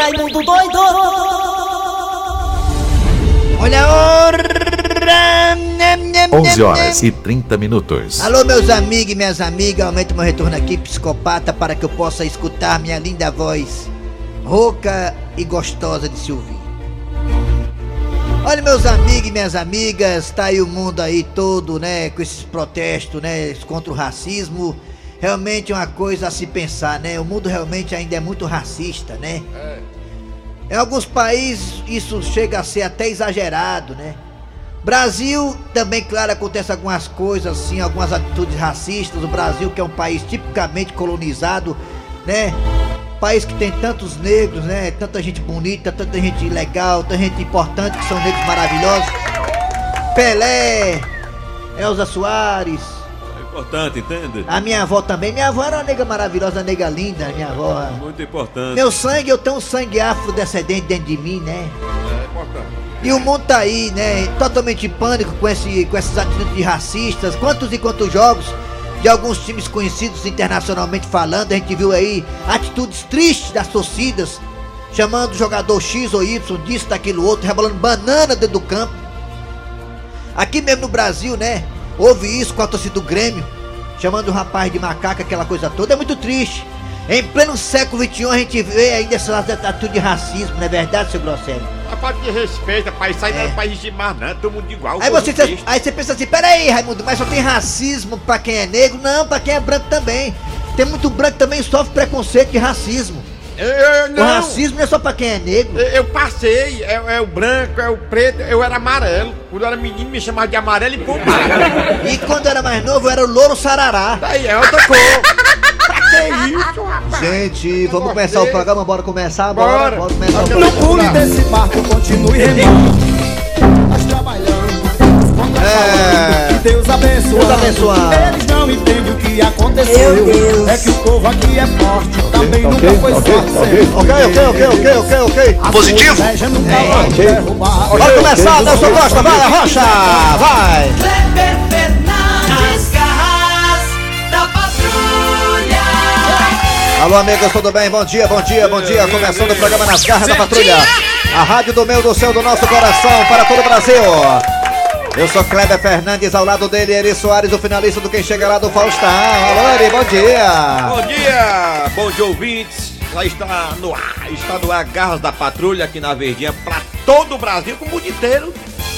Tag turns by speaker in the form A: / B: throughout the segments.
A: Raimundo doido!
B: Olha a hora!
C: 11 horas e 30 minutos.
B: Alô, meus amigos e minhas amigas, aumento meu retorno aqui, psicopata, para que eu possa escutar minha linda voz, rouca e gostosa de se ouvir. Olha, meus amigos e minhas amigas, tá aí o mundo aí todo, né, com esses protestos, né, contra o racismo. Realmente é uma coisa a se pensar, né? O mundo realmente ainda é muito racista, né? Em alguns países isso chega a ser até exagerado, né? Brasil também, claro, acontece algumas coisas assim, algumas atitudes racistas. O Brasil que é um país tipicamente colonizado, né? País que tem tantos negros, né? Tanta gente bonita, tanta gente legal, tanta gente importante que são negros maravilhosos. Pelé, Elza Soares,
D: importante, entende?
B: a minha avó também. Minha avó era uma nega maravilhosa, uma nega linda, minha avó.
D: Muito importante.
B: Meu sangue, eu tenho um sangue afrodescendente dentro de mim, né?
D: É importante.
B: E o mundo tá aí, né? Totalmente em pânico com, esse, com essas atitudes racistas. Quantos e quantos jogos de alguns times conhecidos internacionalmente falando, a gente viu aí atitudes tristes das torcidas, chamando o jogador X ou Y, disso, daquilo outro, rebolando banana dentro do campo. Aqui mesmo no Brasil, né? Houve isso com a torcida do Grêmio, chamando o rapaz de macaco, aquela coisa toda. É muito triste. Em pleno século XXI a gente vê ainda essas atitudes de racismo, não é verdade, seu Grosselio?
E: A falta de respeito, pai. Isso aí não
B: É.
E: é país de mais nada, todo mundo igual.
B: Aí você, aí você pensa assim, peraí, Raimundo, mas só tem racismo pra quem é negro? Não, pra quem é branco também. Tem muito branco também sofre preconceito de racismo.
E: Eu,
B: O racismo é só pra quem é negro.
E: Eu, passei, é, é o branco, é o preto, eu era amarelo. Quando eu era menino, me chamava de amarelo e pombar.
B: E quando eu era mais novo, eu era o louro sarará.
E: Daí é outra cor. que isso, rapaz?
B: Gente, vamos começar o programa, bora começar?
E: Bora.
B: Bora começar o
E: Não.
F: Pule desse barco, continue remando.
B: É.
F: que Deus abençoe.
B: Deus abençoe.
F: Eles não entendem o que aconteceu.
A: Meu Deus.
F: É que o povo aqui é forte, também nunca foi sorte.
B: Ok, ok, ok, ok, ok, ok.
F: Positivo? Nunca vai derrubar.
B: Bora começar, Nelson Costa, vai, Rocha, vai.
A: Kleber Fernandes, garras da patrulha!
B: Alô, amigos, tudo bem? Bom dia, bom dia, bom dia. Começando o programa Nas Garras da Patrulha. A rádio do meu, do céu, do nosso coração, para todo o Brasil. Eu sou Kleber Fernandes, ao lado dele, Eri Soares, o finalista do Quem Chega Lá do Faustão. Alô, Eri, bom dia.
D: Bom dia, bom dia ouvintes. Já está no ar, está no ar Garras da Patrulha aqui na Verdinha para todo o Brasil, para o mundo inteiro.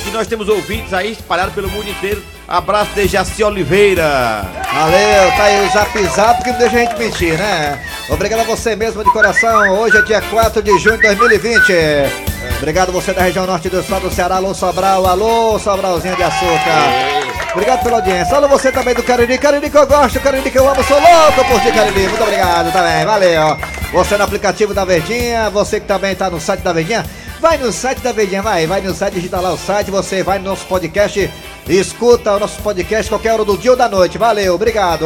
D: E nós temos ouvintes aí espalhados pelo mundo inteiro. Abraço de Jaci Oliveira.
B: Valeu, tá aí o zap zap que não deixa a gente mentir, né? Obrigado a você mesmo de coração. Hoje é dia 4 de junho de 2020. Obrigado você da região norte do estado do Ceará, alô Sobral, alô Sobralzinho de açúcar. Obrigado pela audiência. Alô você também do Cariri, Cariri que eu gosto, Cariri que eu amo, sou louco por ti, Cariri. Muito obrigado também, valeu. Você no aplicativo da Verdinha, você que também tá no site da Verdinha, vai no site da Verdinha, vai, vai no site, digita lá o site, você vai no nosso podcast, escuta o nosso podcast qualquer hora do dia ou da noite. Valeu, obrigado.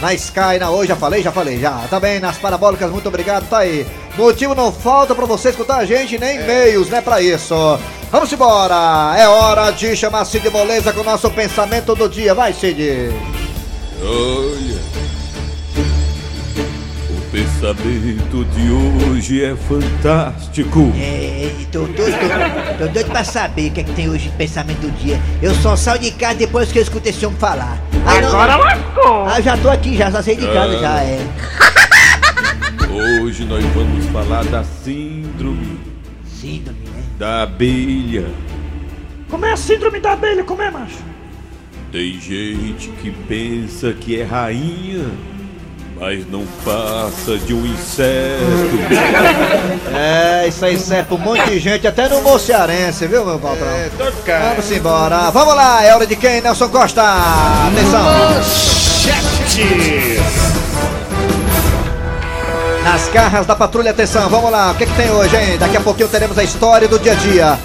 B: Na Sky, na hoje, já falei, já falei, já. Também nas parabólicas, muito obrigado, tá aí. Motivo não falta pra você escutar a gente, nem e-mails, né, pra isso. Vamos embora, é hora de chamar Cid Moleza com o nosso pensamento do dia. Vai, Cid.
D: Olha, o pensamento de hoje é fantástico.
B: É, tô doido, tô, tô doido pra saber o que é que tem hoje de pensamento do dia. Eu só saio de casa depois que eu escuto esse homem falar. Ah, não,
E: Agora lascou.
B: Ah, já tô aqui, já, já saí de casa,
D: Ah.
B: já, é.
D: Hoje nós vamos falar da síndrome
B: Síndrome, né?
D: da abelha.
F: Como é a síndrome da abelha? Como é, macho?
D: Tem gente que pensa que é rainha, mas não passa de um inseto.
B: É, isso aí serve pra um monte de gente, até no Mocearense, viu, meu patrão?
E: É.
B: Vamos embora. Vamos lá, é hora de quem, Nelson Costa? Atenção. Nas garras da patrulha, atenção, vamos lá. O que, que tem hoje, hein? Daqui a pouquinho teremos a história do dia a dia.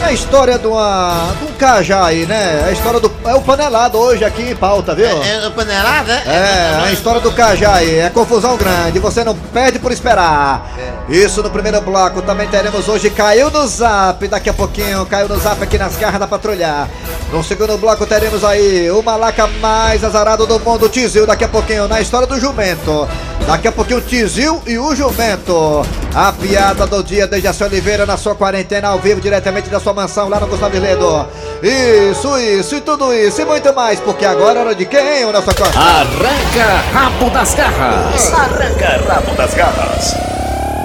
B: É a história de, uma, de um cajá aí, né? A história do. É o panelado hoje aqui em pauta, viu?
A: É, é panelada?
B: É, a história do Cajá aí, é confusão grande, você não perde por esperar. Isso no primeiro bloco, também teremos hoje Caiu no Zap, daqui a pouquinho, caiu no Zap aqui nas garras da patrulha. No segundo bloco teremos aí o malaca mais azarado do mundo, Tizil, daqui a pouquinho, na história do jumento. Daqui a pouquinho, Tizil e o jumento. A piada do dia, Dejaci Oliveira, na sua quarentena, ao vivo, diretamente da sua mansão, lá no Gustavo Ledo. Isso, isso e tudo isso e muito mais, porque agora é hora de quem, o Costa?
C: Arranca rabo das garras. Arranca rabo das garras.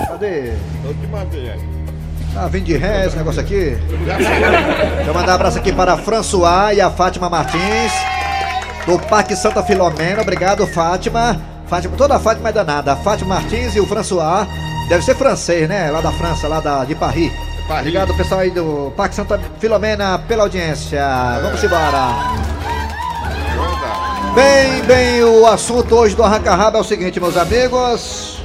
B: Cadê?
E: Eu te mandei aí.
B: Ah, vim de ré esse negócio aqui. Deixa eu mandar um abraço aqui para a François e a Fátima Martins, do Parque Santa Filomena. Obrigado, Fátima. Fátima, toda a Fátima é danada. A Fátima Martins e o François. Deve ser francês, né? Lá da França, lá da, de Paris.
E: Paris.
B: Obrigado, pessoal aí do Parque Santa Filomena, pela audiência. Vamos embora. Bem, bem, o assunto hoje do Arranca Rabo é o seguinte, meus amigos.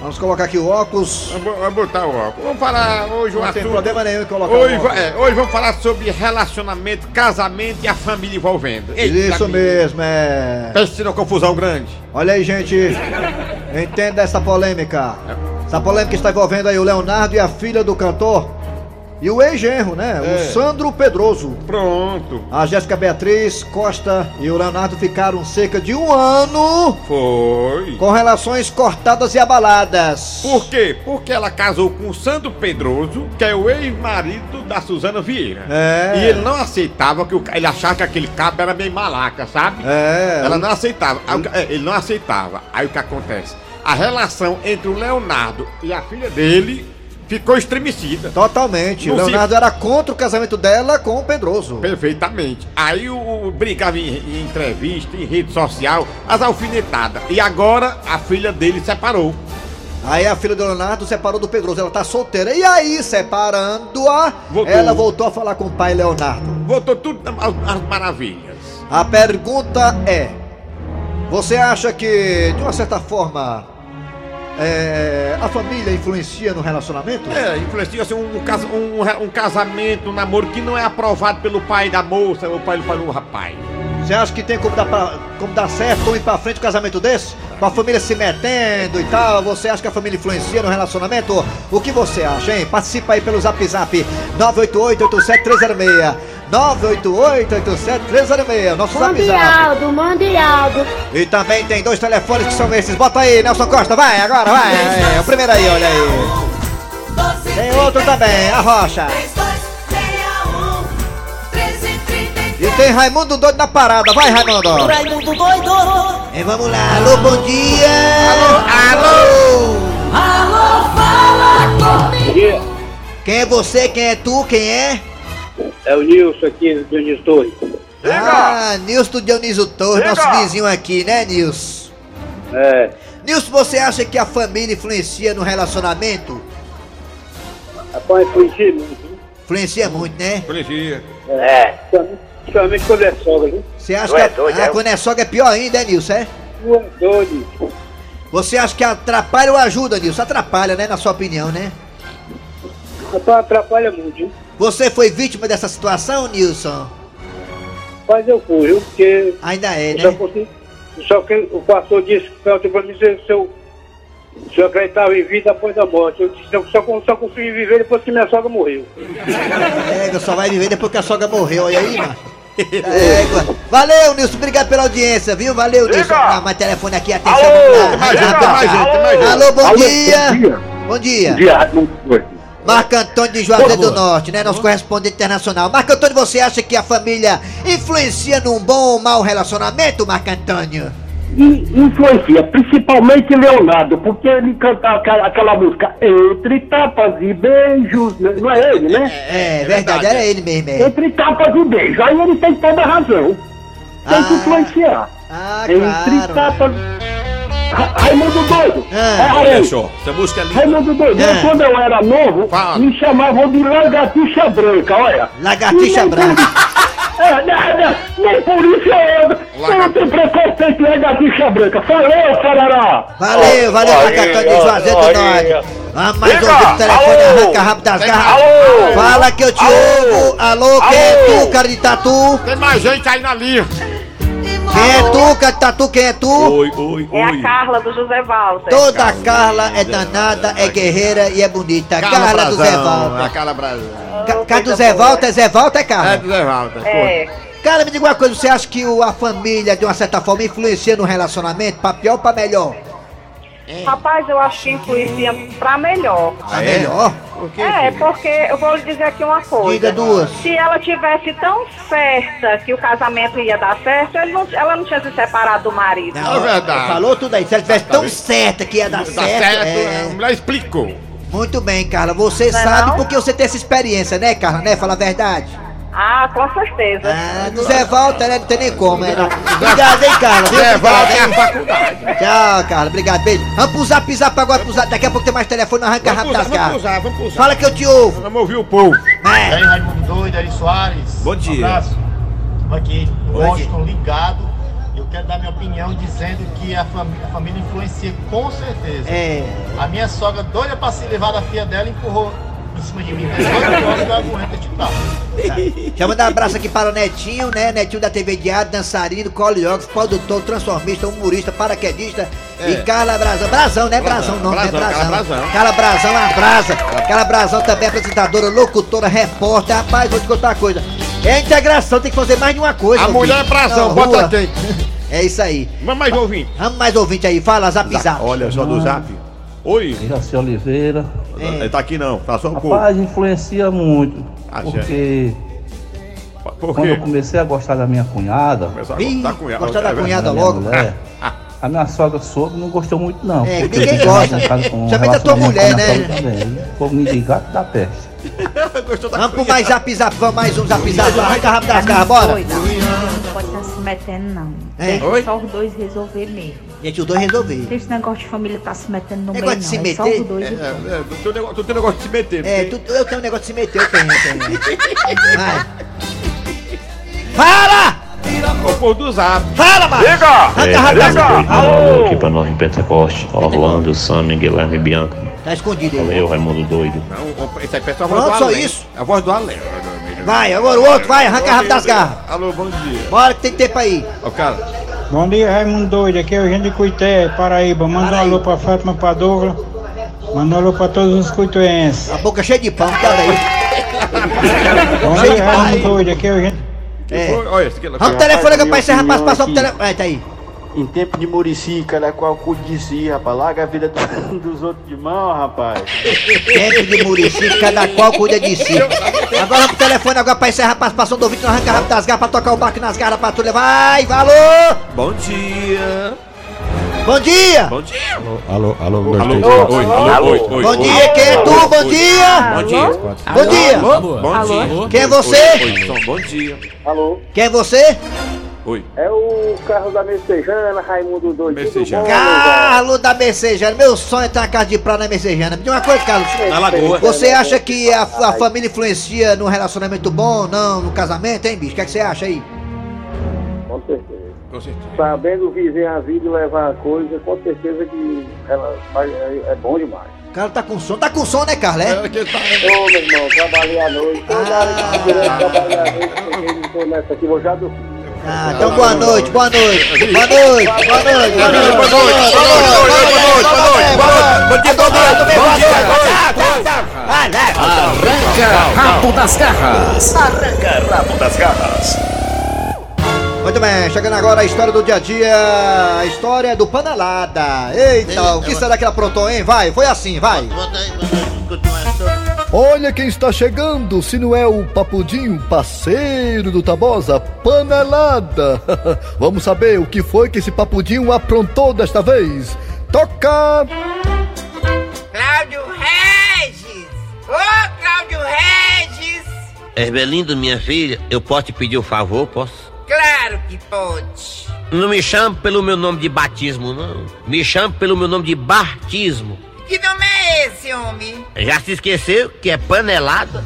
B: Vamos colocar aqui o óculos.
E: vamos botar o óculos. Vamos falar hoje o
B: Não tem
E: assunto.
B: problema nenhum em colocar
E: Hoje,
B: o óculos.
E: é, hoje vamos falar sobre relacionamento, casamento e a família envolvendo. Eita,
B: Isso mesmo, é.
D: Pense numa confusão grande.
B: Olha aí, gente. Entenda essa polêmica. Essa polêmica está envolvendo aí o Leonardo e a filha do cantor. E o ex-genro, né?
E: É.
B: O Sandro Pedroso.
E: Pronto.
B: A Jéssica Beatriz Costa e o Leonardo ficaram cerca de um ano
E: Foi.
B: com relações cortadas e abaladas.
E: Por quê? Porque ela casou com o Sandro Pedroso, que é o ex-marido da Suzana Vieira.
B: É.
E: E ele não aceitava que o, ele achava que aquele cabo era meio malaca, sabe?
B: É.
E: Ela não aceitava. É, Ele não aceitava. Aí o que acontece? A relação entre o Leonardo e a filha dele ficou estremecida.
B: Totalmente. O
E: Não se-
B: Leonardo era contra o casamento dela com o Pedroso.
E: Perfeitamente. Aí o, o brigava em, em entrevista, em rede social, as alfinetadas. E agora a filha dele separou.
B: Aí a filha do Leonardo separou do Pedroso. Ela tá solteira. E aí, separando-a,
E: Voltou.
B: ela voltou a falar com o pai Leonardo.
E: Botou tudo às maravilhas.
B: A pergunta é: Você acha que, de uma certa forma, é, a família influencia no relacionamento?
E: É, influencia assim, um, casa- um, um casamento, um namoro que não é aprovado pelo pai da moça ou pai do pai do rapaz.
B: Você acha que tem como dar, pra, como dar certo, como ir pra frente um casamento desse? Com a família se metendo e tal? Você acha que a família influencia no relacionamento? O que você acha, hein? Participa aí pelo zap zap 988-87306. 988-87306. Nosso zap
G: Mande
B: zap.
G: Aldo, mande Aldo.
B: E também tem dois telefones que são esses. Bota aí, Nelson Costa, vai, agora, vai. É, o primeiro aí, olha aí. Tem outro também, a Rocha. E tem Raimundo doido na parada, vai, Raimundo.
A: Raimundo doido.
B: E vamos lá, alô, bom dia.
E: Alô,
A: Alô, fala comigo.
B: Quem é você, quem é tu, quem é?
H: É o Nilson aqui do Dionísio Torres.
B: Ah, Nilson Dionísio Torres, nosso vizinho aqui, né, Nilson?
H: É,
B: Nilson, você acha que a família influencia no relacionamento?
H: rapaz, influencia muito. viu?
B: Influencia muito, né?
E: Influencia.
H: É. Principalmente quando é sogra, viu?
B: Você acha
H: Tu é
B: que
H: doido,
B: ah,
H: é?
B: quando é sogra é pior ainda, é, Nilson, é?
H: Tu é doido.
B: Você acha que atrapalha ou ajuda, Nilson? Atrapalha, né, na sua opinião, né?
H: Rapaz, atrapalha muito, viu?
B: Você foi vítima dessa situação, Nilson?
H: Mas eu fui, viu? Porque
B: Ainda é,
H: só
B: né?
H: consegui. Só que o pastor disse que ontem pra mim se eu, se eu acreditava em vida após a morte. Eu disse, eu só, só consegui viver depois que minha sogra morreu.
B: É, só vai viver depois que a sogra morreu, olha aí, mano. É, valeu, Nilson, obrigado pela audiência, viu? Valeu, Nilson. Ah, mais telefone aqui, atenção, lá.
E: Tem mais gente, tem mais gente, tem mais gente.
B: Alô, bom
H: Alô,
B: dia.
H: bom dia.
B: Bom dia.
H: Dia, não foi.
B: Marco Antônio de Juazeiro do Norte, né? Nosso correspondente internacional. Marco Antônio, você acha que a família influencia num bom ou mau relacionamento, Marco Antônio?
I: E influencia, principalmente Leonardo, porque ele canta aquela, aquela música Entre Tapas e Beijos, né? não é ele, né?
B: É, verdade, era ele mesmo, é.
I: Entre Tapas e Beijos, aí ele tem toda a razão. Tem que
B: Ah.
I: influenciar.
B: Ah,
I: Entre
B: claro.
I: Tapas... Ra- Raimundo Doido! Aí,
D: só, essa música é linda.
I: Raimundo Doido,
B: É.
I: eu, quando eu era novo,
E: Fala.
I: me chamavam de Lagartixa Branca, olha.
B: Lagartixa branca.
I: É, né, né, nem por isso eu, eu não tenho preconceito em lagartixa branca. Falou, Sarará!
B: Valeu, valeu, Antônio de Juazeiro do Norte. Vamos mais o telefone,
I: Alô!
B: arranca rápido das garras.
I: Alô!
B: Fala que eu te
I: Alô!
B: ouvo. Alô, quem é
I: Alô!
B: tu, cara de tatu?
E: Tem mais gente aí na linha.
B: Quem é tu, cara de tatu? Quem é tu?
D: Oi, oi,
G: É a
D: oi.
G: Carla do José Walter.
B: Toda a Carla é danada, é guerreira e é bonita. Carla do Zé
E: A
B: Walter.
E: Carla Brasil.
B: Ca- Carla do Zé Walter, é Zé Walter,
E: É
B: Carla?
E: do Zé Walter.
G: É.
B: Cara, me diga uma coisa, você acha que o- a família, de uma certa forma, influencia no relacionamento, pra pior ou pra melhor?
G: Rapaz, eu acho que influencia pra melhor.
B: Pra melhor?
G: É, porque eu vou lhe dizer aqui uma coisa.
B: Diga duas.
G: Se ela tivesse tão certa que o casamento ia dar certo, ele não- ela não tinha se separado do marido.
B: Não,
E: É verdade.
B: Falou tudo aí. Se ela tivesse tão certa que ia dar
E: Dá
B: certo.
E: certo,
B: é.
E: a mulher explicou.
B: Muito bem, Carla. Você
G: Não é
B: sabe
G: não?
B: porque você tem essa experiência, né, Carla? Né? Fala a verdade.
G: Ah, com certeza.
B: Ah, do Zé Walter, né? Não tem nem como, né? Obrigado, hein, Carla.
E: Zé Walter é a faculdade.
B: Tchau, Carla. Obrigado, beijo. Vamos pro zap, zap agora pro zap. Daqui a pouco tem mais telefone, arranca rápido das
E: Vamos
B: garras.
E: usar, vamos usar.
B: Fala que eu te ouvo.
E: Vamos ouvir o povo.
F: E
B: É.
F: aí, Raimundo Doido, Ari Soares.
D: Bom dia.
F: Um abraço. Estamos aqui no
B: Bom
F: Washington ligado. Eu quero dar minha opinião dizendo que a, fami- a família influencia com certeza.
B: É.
F: A minha sogra, doida pra se levar da filha dela, empurrou em cima de mim. Aguento.
B: Deixa eu mandar um abraço aqui para o Netinho, né? Netinho da TV Diário, dançarino, coreógrafo, produtor, transformista, humorista, paraquedista e Carla Brazão. Brazão, né? Brazão, não, né?
E: Brazão, Carla Brazão.
B: Carla Brazão, a Brasa. Carla Brazão também é apresentadora, locutora, repórter. Rapaz, vou te contar uma coisa. É a integração, tem que fazer mais de uma coisa.
E: A mulher é. Brazão, bota quem?
B: É isso aí.
E: Vamos mais ouvir.
B: Vamos mais ouvinte aí, fala, zap zap.
D: Olha só do zap. Oi.
J: Jaci Oliveira.
B: É.
D: Ele tá aqui não, tá só um pouco.
J: Rapaz, influencia muito.
D: Ah,
J: Porque
D: Por
J: quando eu comecei a gostar da minha cunhada,
D: Começou a
B: Ih,
D: gostar
B: da
D: É
B: cunhada
J: da
B: logo.
J: mulher, a minha sogra soube não gostou muito não.
B: É,
J: porque
B: ninguém gosta.
J: tinha marcado com um
B: Principalmente a tua
J: relacionamento
B: mulher, né?
J: também. Me gato da peste.
D: Gostou da
B: Vamos pro mais zap zap, vamos mais um zap zap. Arranca rápido das garras, bora.
K: Doida. Não pode estar se metendo, não.
B: É.
K: Deixa
D: Oi?
K: só os dois resolver mesmo.
B: Gente, os dois resolver.
K: Esse negócio de família tá se metendo no
B: Negócio
K: meio,
B: de
K: não.
B: se
K: É só
B: meter?
K: os dois
D: É, é, tu tem negócio- tu tem negócio de se meter.
B: É, tu, eu tenho um negócio de se meter, eu tenho, eu tenho. Vai. Fala!
D: O povo do zap.
B: Fala, mano! Rápido das garras.
I: Alô!
L: Aqui pra nós em Pentecoste, Orlando, Sammy, Guilherme e Bianca.
B: Tá escondido aí.
L: Valeu, Raimundo Doido.
D: Não, o- esse aí parece a voz
B: Pronto,
D: do
B: só
D: Além.
B: isso?
D: É a voz do Além.
B: Vai, agora o outro, vai, arranca rápido das garras.
D: Alô, bom dia.
B: Bora que tem tempo aí.
D: Ó, cara.
M: Bom dia, Raimundo Doido. Aqui é o Eugênio de Cuité, Paraíba. Manda um
B: Paraíba.
M: alô pra Fátima Padovra. Manda um alô pra todos os cuituenses.
B: A boca cheia de pão, cara aí.
M: Bom dia, Raimundo Doido. Aqui é o Eugênio.
B: É.
D: Olha, esse aqui.
B: Vamos pro telefone pra encerrar, pra passar pro telefone. É, tá aí.
F: Em tempo de Murici, cada qual cuide de si, rapaz. Larga a vida dos outros de mão, rapaz.
B: Tempo de Murici, cada qual cuida de si. Agora pro telefone agora pra encerrar a participação do ouvinte no Arranca Rápido das Garras, pra tocar o barco nas garras patrulha. Vai, valor!
D: Bom dia.
B: Bom dia!
D: Bom dia.
E: Alô, alô,
D: Alô, oi, alô, oi, oi.
B: Bom dia, quem é tu? Bom dia!
D: Bom dia.
B: Bom dia!
D: Bom dia.
B: Quem é você?
D: Bom dia.
H: Alô?
B: Quem é você?
D: Oi.
H: É o carro da Messejana, Raimundo Doido.
D: Messejana.
B: Carlos da Messejana. Meu sonho é ter uma casa de praia na Messejana. Me diga uma coisa, Carlos.
D: Na Lagoa.
B: Você acha que a, a família influencia no relacionamento bom, não, no casamento, hein, bicho? O que, é que você acha aí?
H: Com certeza.
D: Com certeza.
H: Sabendo viver a vida e levar a coisa, com certeza que ela é, é bom demais.
B: O cara tá com sono. Tá com sono, né, Carlos? É?
D: Que tá.
H: Ô, meu irmão, trabalhei à noite. Toda hora que eu à noite, cheguei tô nessa aqui, vou já dormir.
B: Ah, então boa noite, boa noite. Boa noite, boa noite, boa noite.
D: Boa noite, boa noite, boa noite, boa noite, boa noite. Bom dia.
B: Vai, vai.
C: Arranca rabo das garras. Arranca rabo das garras.
B: Muito bem, chegando agora a história do dia a dia, a história do Panelada. Eita, o que será que ela aprontou, hein? Vai, foi assim, vai.
N: Olha quem está chegando, se não é o Papudinho, parceiro do Tabosa, panelada. Vamos saber o que foi que esse Papudinho aprontou desta vez. Toca!
O: Cláudio Regis! Ô, Cláudio Regis!
P: Erbelindo, minha filha, eu posso te pedir um favor, posso?
O: Claro que pode.
P: Não me chame pelo meu nome de batismo, não. Me chame pelo meu nome de batismo.
O: Que nome é esse, homem?
P: Já se esqueceu que é panelada?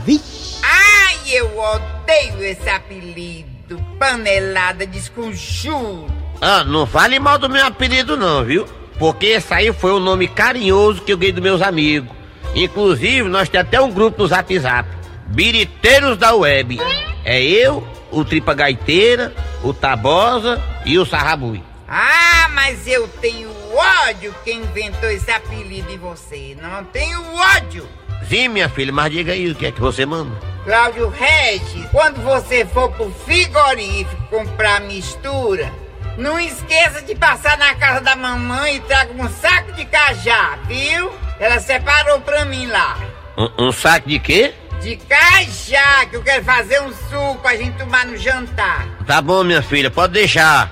O: Ai, eu odeio esse apelido. Panelada desconjuro.
P: Ah, não fale mal do meu apelido não, viu? Porque esse aí foi o nome carinhoso que eu ganhei dos meus amigos.
Q: Inclusive, nós temos até um grupo no Zap Zap. Biriteiros da Web. É eu, o Tripa Gaiteira, o Tabosa e o Sarrabui.
O: Ah, mas eu tenho ódio quem inventou esse apelido em você. Não tenho ódio.
Q: Sim, minha filha, mas diga aí o que é que você manda.
O: Cláudio Regis, quando você for pro frigorífico comprar mistura, não esqueça de passar na casa da mamãe e traga um saco de cajá, viu? Ela separou pra mim lá.
Q: Um, um saco de quê?
O: De cajá, que eu quero fazer um suco pra gente tomar no jantar.
Q: Tá bom, minha filha, pode deixar.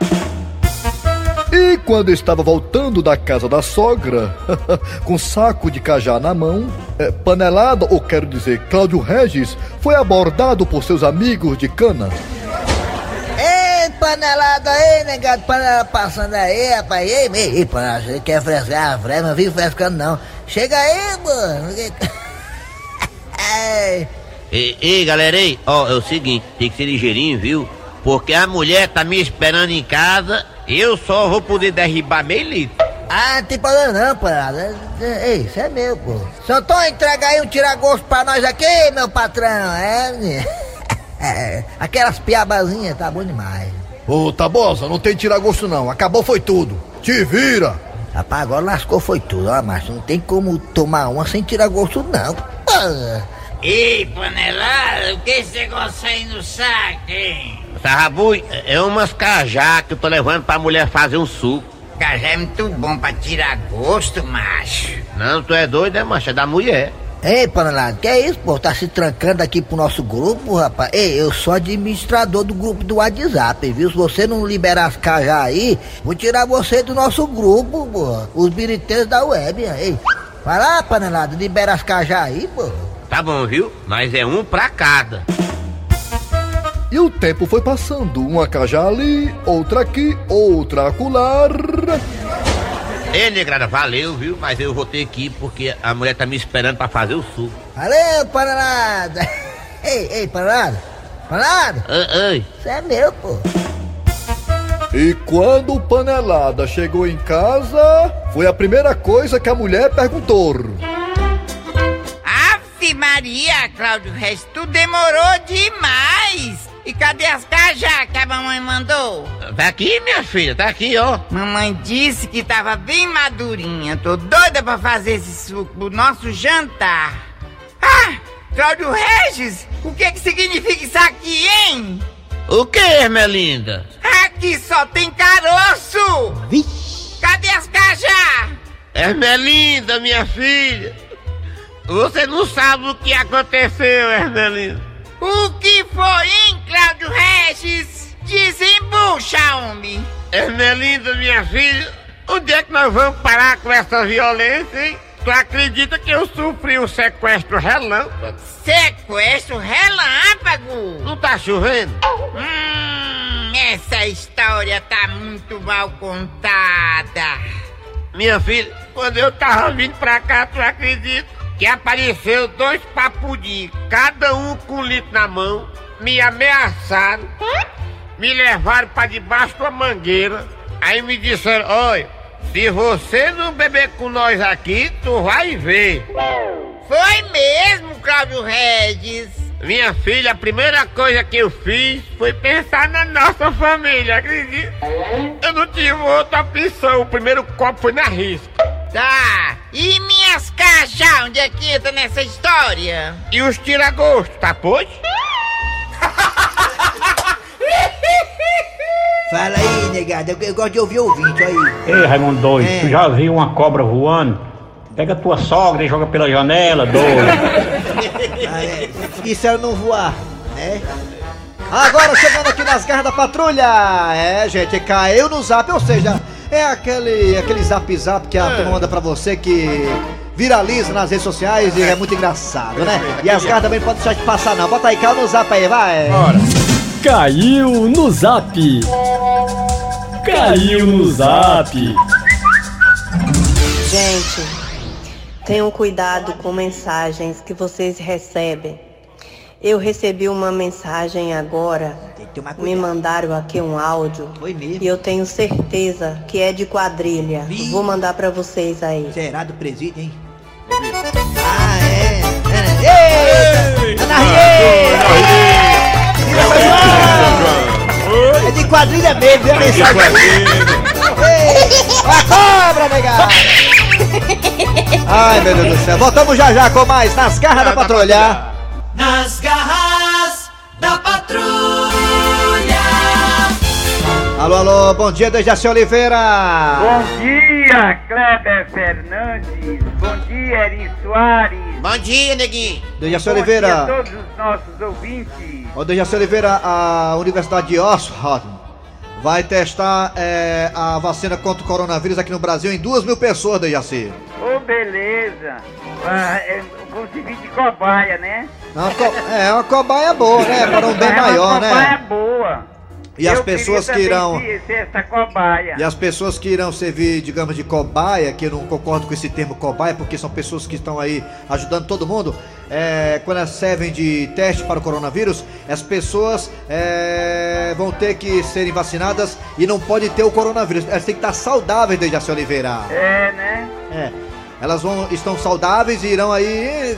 N: E quando estava voltando da casa da sogra, com saco de cajá na mão, é, panelada, ou quero dizer, Cláudio Regis, foi abordado por seus amigos de cana.
R: Ei, panelada aí, negado, panela passando aí, rapaz. Ei, ei, ei panela, você quer frescar? Fresca, não vive frescando não. Chega aí, mano. Ei.
Q: Ei, ei, galera, aí, ó, é o seguinte, tem que ser ligeirinho, viu? Porque a mulher tá me esperando em casa, eu só vou poder derribar meio litro.
R: Ah, não tem problema não, panelada. Ei, isso é meu, pô. Só tô entrega aí um tiragosto pra nós aqui, meu patrão. É, menino. É, aquelas piabazinhas, tá bom demais.
N: Ô, Tabosa, não tem tirar gosto não. Acabou foi tudo. Te vira.
R: Rapaz, agora lascou foi tudo, ó, mas não tem como tomar uma sem tirar gosto não. Ah.
O: Ei, panelada, o que esse negócio aí no saco, hein?
Q: Sarrabui, é umas cajá que eu tô levando pra mulher fazer um suco.
O: Cajá é muito bom pra tirar gosto, macho.
Q: Não, tu é doido, é, macho? É da mulher.
R: Ei, panelada, que é isso, pô? Tá se trancando aqui pro nosso grupo, rapaz? Ei, eu sou administrador do grupo do WhatsApp, viu? Se você não liberar as cajá aí, vou tirar você do nosso grupo, pô. Os biriteiros da web, ei. Vai lá, panelada, libera as cajá aí, pô.
Q: Tá bom, viu? Mas é um pra cada.
N: E o tempo foi passando, uma cajá ali, outra aqui, outra acolá.
Q: Ei, negrada, valeu, viu? Mas eu vou ter que ir porque a mulher tá me esperando pra fazer o suco.
R: Valeu, panelada. Ei, ei, panelada. Panelada.
Q: Ei, ei.
R: Isso é meu, pô.
N: E quando o Panelada chegou em casa, foi a primeira coisa que a mulher perguntou.
O: Ave Maria, Cláudio Reis, tu demorou demais. E cadê as cajá que a mamãe mandou?
Q: Tá aqui, minha filha, tá aqui, ó.
O: Mamãe disse que tava bem madurinha. Tô doida pra fazer esse suco pro nosso jantar. Ah, Cláudio Regis, o que que significa isso aqui, hein?
Q: O que, Ermelinda?
O: Aqui só tem caroço!
R: Vixe!
O: Cadê as cajá?
Q: Ermelinda, minha filha, você não sabe o que aconteceu, Ermelinda.
O: O que foi, hein, Cláudio Regis? Desembucha, homem!
Q: Ermelinda, minha filha, onde é que nós vamos parar com essa violência, hein? Tu acredita que eu sofri um sequestro relâmpago?
O: Sequestro relâmpago?
Q: Não tá chovendo?
O: Hum, essa história tá muito mal contada.
Q: Minha filha, quando eu tava vindo pra cá, tu acredita? Que apareceu dois papudinhos, cada um com um litro na mão, me ameaçaram, me levaram pra debaixo de uma mangueira, aí me disseram, olha, se você não beber com nós aqui, tu vai ver.
O: Foi mesmo, Cláudio Regis?
Q: Minha filha, a primeira coisa que eu fiz foi pensar na nossa família, acredita? Eu não tive outra opção, o primeiro copo foi na risca.
O: Tá, e minhas cajá, onde é que entra nessa história?
Q: E os tira-gosto, tá pois?
R: Fala aí, negado, eu, eu gosto de ouvir ouvinte aí.
S: Ei, Raimundo doido,
R: É.
S: tu já viu uma cobra voando? Pega tua sogra e joga pela janela, doido.
R: Ah, é. E se ela não voar, né? Agora chegando aqui nas garras da patrulha! É, gente, caiu no zap, ou seja, é aquele, aquele zap zap que a turma manda pra você que viraliza nas redes sociais e é muito engraçado, né? E as garras também não podem deixar de passar, não. Bota aí, caiu no zap aí, vai!
T: Caiu no zap. Caiu no zap.
U: Gente, tenham cuidado com mensagens que vocês recebem. Eu recebi uma mensagem agora. Me mandaram aqui um áudio. E eu tenho certeza que é de quadrilha. Vou mandar pra vocês aí.
R: Será do presídio, hein?
B: Ah, é. é. Ei! Ana Riê! Viva São João! É de quadrilha mesmo, viu a mensagem? Ei! A cobra, negado! Ai, meu Deus do céu. Voltamos já já com mais Nas Garras da Patrulha.
Q: Nas garras da patrulha.
B: Alô, alô, bom dia, Dejaci Oliveira.
F: Bom dia, Kleber Fernandes. Bom dia, Eri Soares.
Q: Bom dia, neguinho.
B: Dejaci
F: Bom dia a
B: Oliveira.
F: todos os nossos ouvintes.
B: Ô, Dejaci Oliveira, a Universidade de Oxford vai testar é, a vacina contra o coronavírus aqui no Brasil em duas mil pessoas, Dejaci.
F: Ô, beleza. Ah, é, vou servir de cobaia, né?
B: É uma, co- é uma cobaia boa, né? Para um bem
F: É uma
B: maior,
F: cobaia
B: né?
F: boa.
B: E as
F: Eu queria
B: pessoas que irão. E as pessoas que irão servir, digamos, de cobaia, que eu não concordo com esse termo cobaia, porque são pessoas que estão aí ajudando todo mundo, é, quando elas servem de teste para o coronavírus, as pessoas é, vão ter que serem vacinadas e não podem ter o coronavírus. Elas têm que estar saudáveis, Dejaci Oliveira.
F: É, né?
B: É. Elas vão, estão saudáveis e irão aí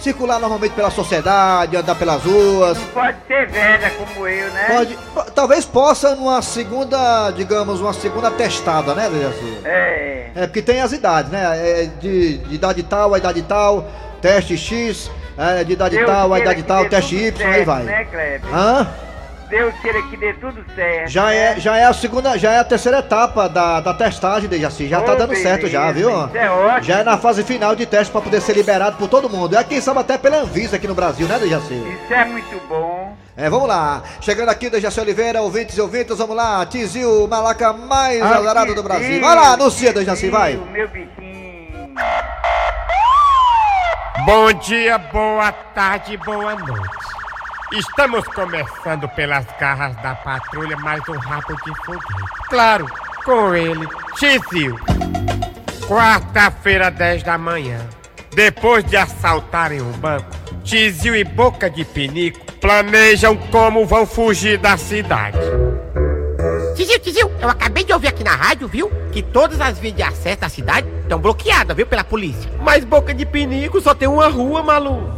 B: circular normalmente pela sociedade, andar pelas ruas.
F: Pode ser velha como eu, né?
B: Pode, po- talvez possa numa segunda, digamos, uma segunda testada, né, Dejaci?
F: É.
B: É, porque tem as idades, né? É de, de idade tal a idade tal, teste X, é, de idade
F: Deus
B: tal a idade tal, teste Y, aí
F: certo,
B: vai.
F: Né, Kleber?
B: Hã?
F: Deus queira que dê tudo certo.
B: Já
F: né?
B: é, já é a segunda, já é a terceira etapa da, da testagem, Dejaci. Já tá dando certo já, viu?
F: beleza, isso é ótimo.
B: Já é na fase final de teste pra poder ser liberado por todo mundo. É quem sabe até pela Anvisa aqui no Brasil, né, Dejaci?
F: Isso é muito bom.
B: É, vamos lá. Chegando aqui, Dejaci Oliveira, ouvintes e ouvintes, vamos lá. Tizil, malaca mais
F: Ah,
B: azarado do
F: Tizil,
B: Brasil. Vai lá, anuncia, Dejaci, vai.
F: O meu bichinho.
P: Bom dia, boa tarde, boa noite. Estamos começando pelas garras da patrulha mais um rabo de foguete. Claro, com ele, Tizil. Quarta-feira, 10 da manhã. Depois de assaltarem um banco, Tizil e Boca de Pinico planejam como vão fugir da cidade.
E: Tizil, Tizil, eu acabei de ouvir aqui na rádio, viu? Que todas as vias de acesso à cidade estão bloqueadas, viu? Pela polícia.
P: Mas Boca de Pinico só tem uma rua, maluco.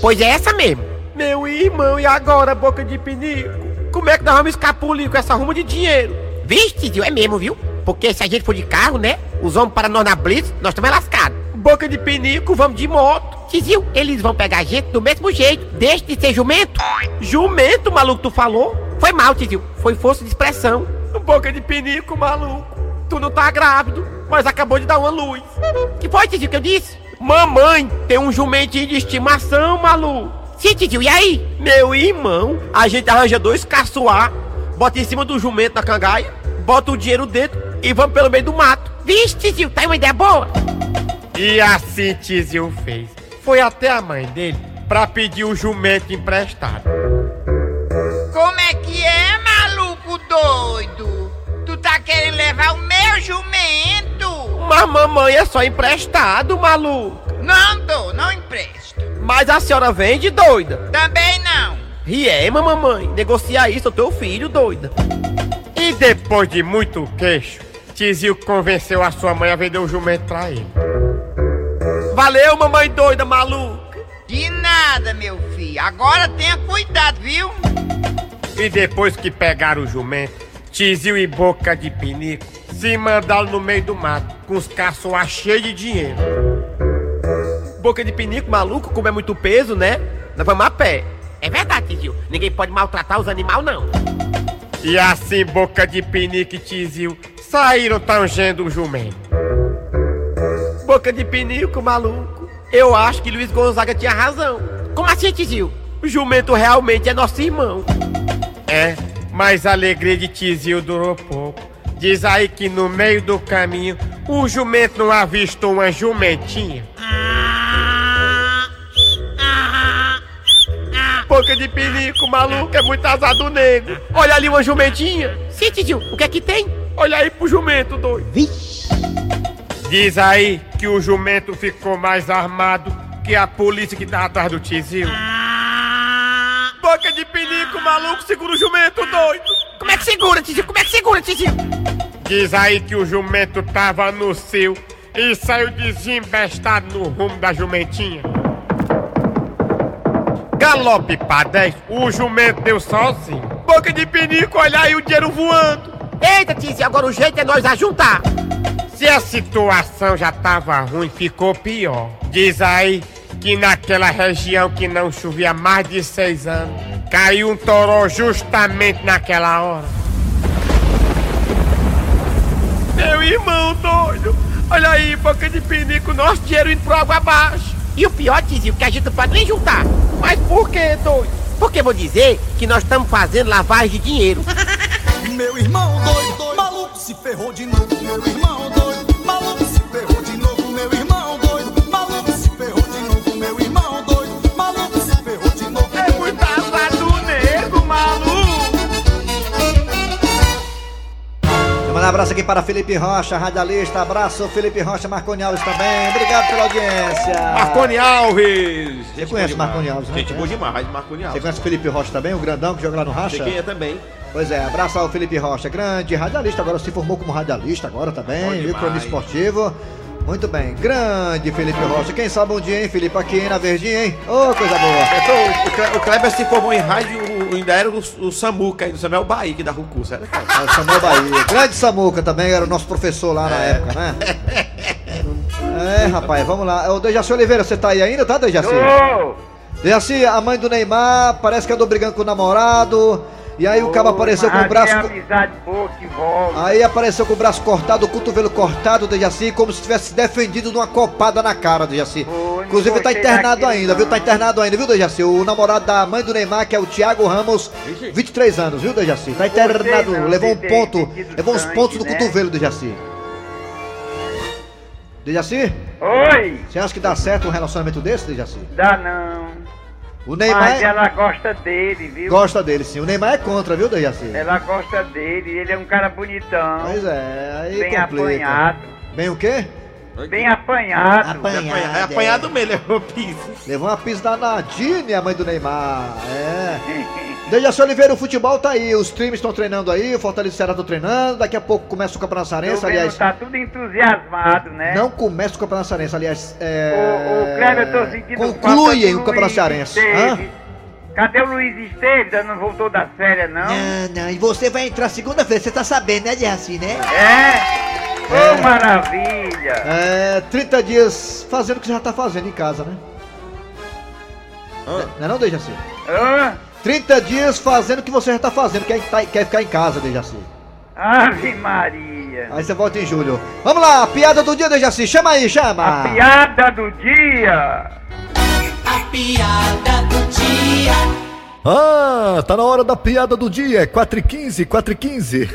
E: Pois é essa mesmo.
P: Meu irmão, e agora, Boca de Pinico? Como é que nós vamos escapulir com essa ruma de dinheiro?
E: Vixe, Tizil, é mesmo, viu? Porque se a gente for de carro, né? Os homens para nós na blitz, nós estamos lascados.
P: Boca de Pinico, vamos de moto.
E: Tizil, eles vão pegar a gente do mesmo jeito. Deixa de ser jumento.
P: Jumento, maluco, tu falou?
E: Foi mal, Tizil. Foi força de expressão.
P: Boca de Pinico, maluco. Tu não tá grávido, mas acabou de dar uma luz.
E: Que foi, Tizil, que eu disse?
P: Mamãe tem um jumentinho de estimação, maluco.
E: Sim, Tizil, e aí?
P: Meu irmão, a gente arranja dois caçoar, bota em cima do jumento na cangaia, bota o dinheiro dentro e vamos pelo meio do mato.
E: Vixe, Tizil, tá aí uma ideia boa?
P: E assim Tizil fez. Foi até a mãe dele pra pedir o jumento emprestado.
F: Como é que é, maluco doido? Tu tá querendo levar o meu jumento?
P: Mas mamãe é só emprestado, maluco.
F: Não dou, não empresto.
P: Mas a senhora vende, doida.
F: Também não.
P: Riema, mamãe. Negocia isso, teu filho, doida. E depois de muito queixo, Tizil convenceu a sua mãe a vender o jumento pra ele. Valeu, mamãe doida, maluca.
F: De nada, meu filho. Agora tenha cuidado, viu?
P: E depois que pegaram o jumento, Tizil e Boca de Pinico se mandaram no meio do mato, com os caçoar cheios de dinheiro. Boca de Pinico, maluco, como é muito peso, né? Nós vamos a pé.
E: É verdade, Tizil. Ninguém pode maltratar os animais, não.
P: E assim Boca de Pinico e Tizil saíram tangendo o jumento. Boca de Pinico, maluco. Eu acho que Luiz Gonzaga tinha razão.
E: Como assim, Tizil?
P: O jumento realmente é nosso irmão. É, mas a alegria de Tizil durou pouco. Diz aí que no meio do caminho, o jumento não avistou uma jumentinha. Boca de pinico, maluco, é muito azar do nego. Olha ali uma jumentinha.
E: Sim, Tizil, o que é que tem?
P: Olha aí pro jumento, doido. Diz aí que o jumento ficou mais armado que a polícia que tá atrás do Tizil. Boca de pinico, maluco, segura o jumento, doido.
E: Como é que segura, Tizil? Como é que segura, Tizil?
P: Diz aí que o jumento tava no seu e saiu desembestado no rumo da jumentinha. Galope pra 10, o jumento deu sozinho. Boca de pinico, olha aí o dinheiro voando.
E: Eita, Tizi, agora o jeito é nós ajuntar.
P: Se a situação já tava ruim, ficou pior. Diz aí que naquela região que não chovia mais de seis anos, caiu um toró justamente naquela hora. Meu irmão doido, olha aí, boca de pinico, nosso dinheiro indo pro água abaixo.
E: E o pior, Tizinho, que a gente não pode nem juntar.
P: Mas por que, doido?
E: Porque vou dizer que nós estamos fazendo lavagem de dinheiro.
V: Meu irmão doido, doido, maluco se ferrou de novo. Meu irmão doido, maluco se ferrou de novo. Meu irmão
B: Manda um abraço aqui para Felipe Rocha, radialista. Abraço, Felipe Rocha, Marconi Alves também. Obrigado pela audiência.
W: Marconi Alves!
B: Você conhece Marconi Alves, né?
W: Gente boa demais, Marconi
B: Você
W: Alves.
B: conhece o Felipe Rocha também, o grandão que joga lá no Racha?
W: Sei quem é também.
B: Pois é, abraço ao Felipe Rocha, grande radialista, agora se formou como radialista agora também, viu? esportivo. Muito bem, grande Felipe Rocha. Quem sabe um dia, hein, Felipe, aqui na Verdinha, hein? Ô, coisa boa.
W: O, Cle- o Kleber se formou em rádio, o- ainda era o, o Samuca, aí do Samuel Bahia, que dá o curso, era?
B: É, o Samuel Bahia. Grande Samuca também, era o nosso professor lá na época, né? É, rapaz, vamos lá. Ô, Dejaci Oliveira, você tá aí ainda, tá, Dejaci? Dejaci, a mãe do Neymar parece que andou brigando com o namorado. E aí o cabo apareceu com o braço. Co-
F: amizade boa que volta.
B: Aí apareceu com o braço cortado, o cotovelo cortado, Dejaci, como se tivesse defendido de uma copada na cara, Dejaci. Inclusive tá internado ainda, viu? Tá internado ainda, viu, Dejaci? O namorado da mãe do Neymar, que é o Thiago Ramos, 23 anos, viu, Dejaci? Tá internado,
F: não
B: levou um ponto, levou uns
F: sangue,
B: pontos no
F: né?
B: cotovelo, Dejaci. Dejaci?
F: Oi!
B: Você acha que dá certo um relacionamento desse, Dejaci?
F: Dá não.
B: O Neymar
F: Mas
B: é-
F: ela gosta dele, viu?
B: gosta dele, sim. O Neymar é contra, viu, Dejaci?
F: Ela gosta dele, ele é um cara bonitão.
B: Pois é, aí
F: Bem
B: complica.
F: apanhado.
B: Bem o quê?
F: Bem apanhado.
B: Apanhado,
W: É apanhado mesmo, levou piso.
B: Levou uma pista da Nadine, a mãe do Neymar. É. Dejaci Oliveira, o futebol tá aí. Os times estão treinando aí, o Fortaleza e Ceará estão treinando. Daqui a pouco começa o Campeonato Sarense, aliás.
F: Tá tudo entusiasmado, né?
B: Não começa o Campeonato Sarense, aliás.
F: O,
B: É...
F: o Kleber, eu tô sentindo
B: Concluem o Campeonato. Hã?
F: Cadê o Luiz Esteves? Não voltou das férias, não?
B: Não, não, e você vai entrar segunda-feira, você tá sabendo, né, Dejaci, né?
F: É? Ô, maravilha!
B: É, 30 dias fazendo o que você já tá fazendo em casa, né? Não é não, Dejaci?
F: Hã?
B: 30 dias fazendo o que você já tá fazendo, quer, tá- quer ficar em casa, Dejaci.
F: Ave Maria!
B: Aí você volta em julho. Vamos lá, a piada do dia, Dejaci, chama aí, chama!
F: A piada do dia!
V: A piada do dia.
N: Ah, tá na hora da piada do dia, é 4 e 15, 4 e 15.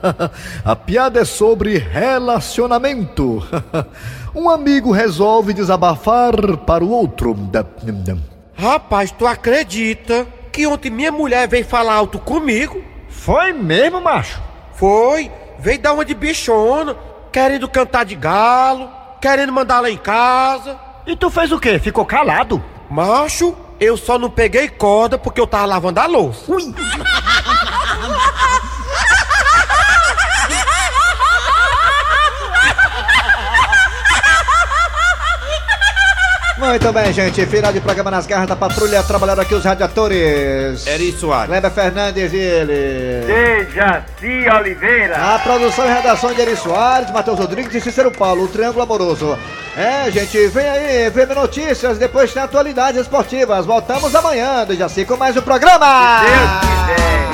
N: A piada é sobre relacionamento. Um amigo resolve desabafar para o outro.
E: Rapaz, tu acredita que ontem minha mulher veio falar alto comigo?
N: Foi mesmo, macho?
E: Foi. Veio dar uma de bichona, querendo cantar de galo, querendo mandar lá em casa.
N: E tu fez o quê? Ficou calado?
E: Macho, eu só não peguei corda porque eu tava lavando a louça. Ui.
B: Muito bem, gente. Final de programa nas garras da patrulha. Trabalharam aqui os radiadores.
W: Eri Soares.
B: Kleber Fernandes e ele.
F: Dejaci Oliveira!
B: A produção e redação de Eri Soares, Matheus Rodrigues e Cícero Paulo, o Triângulo Amoroso. É, gente, vem aí, vem notícias, depois tem atualidades esportivas. Voltamos amanhã, Dejaci, com mais um programa.
F: Deus quiser!